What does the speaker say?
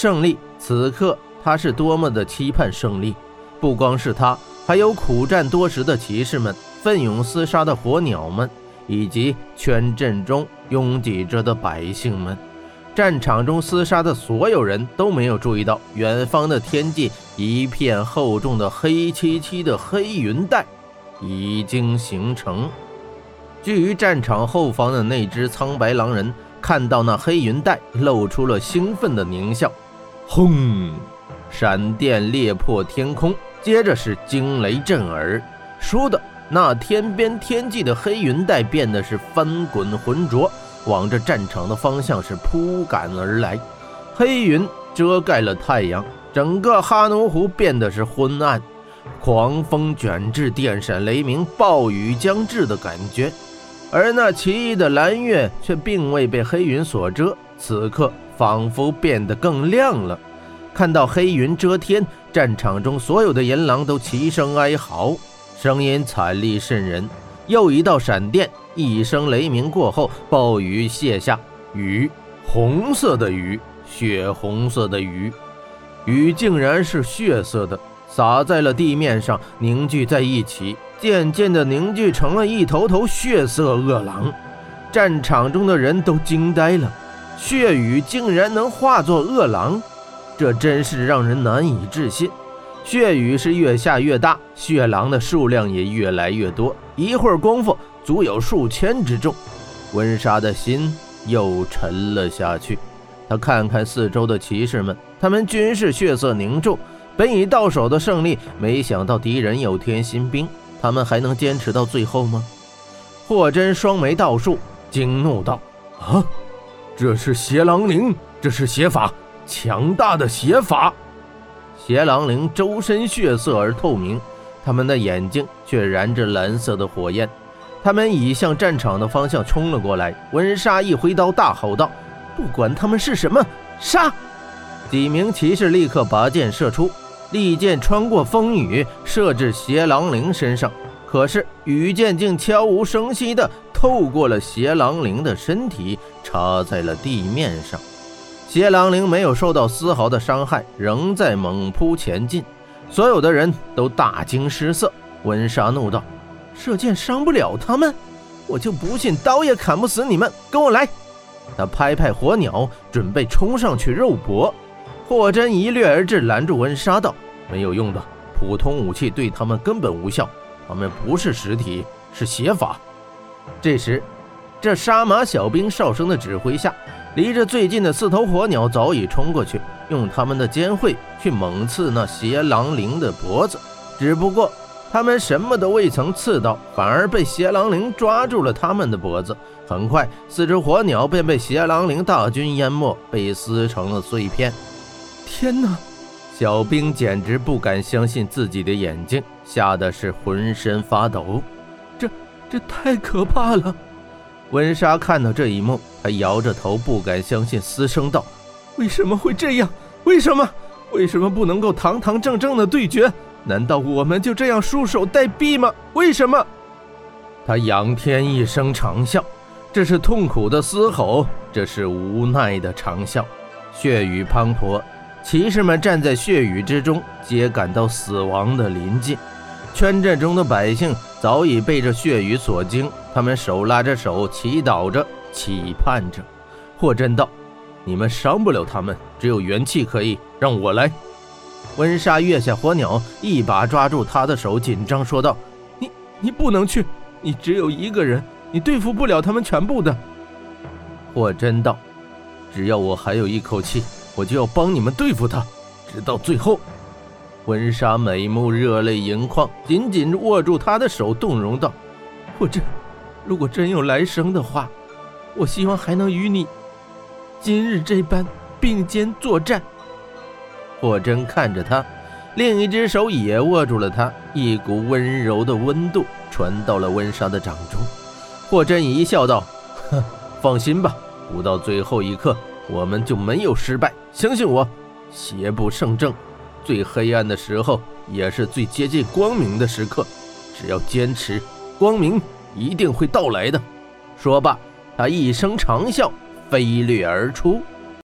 胜利，此刻他是多么的期盼胜利！不光是他，还有苦战多时的骑士们，奋勇厮杀的火鸟们，以及圈阵中拥挤着的百姓们。战场中厮杀的所有人都没有注意到，远方的天际一片厚重的黑漆漆的黑云带已经形成。居于战场后方的那只苍白狼人看到那黑云带，露出了兴奋的狞笑。轰！闪电裂破天空，接着是惊雷震耳。说的那天边天际的黑云带变得是翻滚浑浊，往着战场的方向是扑赶而来。黑云遮盖了太阳，整个哈奴湖变得是昏暗。狂风卷至，电闪雷鸣，暴雨将至的感觉。而那奇异的蓝月却并未被黑云所遮，此刻仿佛变得更亮了。看到黑云遮天，战场中所有的银狼都齐声哀嚎，声音惨厉渗人。又一道闪电，一声雷鸣过后，暴雨泻下，雨，红色的雨，血红色的雨，雨竟然是血色的，洒在了地面上，凝聚在一起。渐渐地凝聚成了一头头血色恶狼，战场中的人都惊呆了，血雨竟然能化作恶狼，这真是让人难以置信。血雨是越下越大，血狼的数量也越来越多，一会儿功夫足有数千之众。温莎的心又沉了下去，他看看四周的骑士们，他们均是血色凝重，本已到手的胜利，没想到敌人有添新兵。他们还能坚持到最后吗？霍真双眉倒竖，惊怒道：“啊，这是邪狼灵，这是邪法，强大的邪法！邪狼灵周身血色而透明，他们的眼睛却燃着蓝色的火焰。他们已向战场的方向冲了过来。温莎一挥刀，大吼道：‘不管他们是什么，杀！’几名骑士立刻拔剑射出。”利剑穿过风雨，射至邪狼灵身上，可是羽箭竟悄无声息地透过了邪狼灵的身体，插在了地面上。邪狼灵没有受到丝毫的伤害，仍在猛扑前进。所有的人都大惊失色。温莎怒道：“射箭伤不了他们，我就不信刀也砍不死你们！跟我来！”他拍拍火鸟，准备冲上去肉搏。霍真一掠而至，拦住温莎道：“没有用的，普通武器对他们根本无效。他们不是实体，是邪法。”这时，这杀马小兵哨声的指挥下，离着最近的四头火鸟早已冲过去，用他们的尖喙去猛刺那邪狼灵的脖子。只不过，他们什么都未曾刺到，反而被邪狼灵抓住了他们的脖子。很快，四只火鸟便被邪狼灵大军淹没，被撕成了碎片。天哪！小兵简直不敢相信自己的眼睛，吓得是浑身发抖。这这太可怕了！温莎看到这一幕，她摇着头，不敢相信，嘶声道：“为什么会这样？为什么？为什么不能够堂堂正正的对决？难道我们就这样束手待毙吗？为什么？”他仰天一声长啸，这是痛苦的嘶吼，这是无奈的长啸，血雨滂沱。骑士们站在血雨之中，皆感到死亡的临近。圈阵中的百姓早已被这血雨所惊，他们手拉着手，祈祷着，期盼着。霍真道：“你们伤不了他们，只有元气可以。让我来。”温莎跃下火鸟，一把抓住他的手，紧张说道：“你，你不能去，你只有一个人，你对付不了他们全部的。”霍真道：“只要我还有一口气。”我就要帮你们对付他，直到最后。温莎美目热泪盈眶，紧紧握住他的手，动容道：“我真，如果真有来生的话，我希望还能与你今日这般并肩作战。”霍真看着他，另一只手也握住了他，一股温柔的温度传到了温莎的掌中。霍真一笑道：“哼，放心吧，不到最后一刻。”我们就没有失败，相信我，邪不胜正，最黑暗的时候也是最接近光明的时刻，只要坚持，光明一定会到来的。说罢，他一声长啸，飞掠而出。